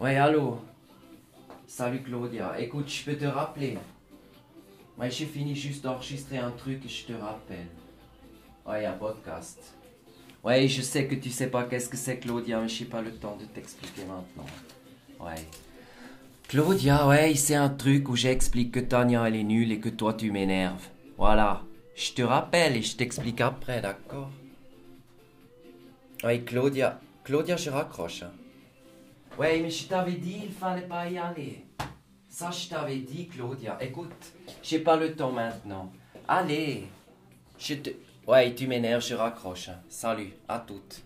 Allô Salut Claudia. Écoute, je peux te rappeler. Moi, j'ai fini juste d'enregistrer un truc et je te rappelle. Ouais, un podcast. Ouais, je sais que tu sais pas qu'est-ce que c'est Claudia, mais j'ai pas le temps de t'expliquer maintenant. Ouais. Claudia, ouais, c'est un truc où j'explique que Tania elle est nulle et que toi tu m'énerves. Voilà. Je te rappelle et je t'explique après, d'accord? Ouais, Claudia. Claudia, je raccroche. hein. Ouais, mais je t'avais dit, il fallait pas y aller. Ça, je t'avais dit, Claudia. Écoute, j'ai pas le temps maintenant. Allez. Je te... Ouais, tu m'énerves, je raccroche. hein. Salut, à toutes.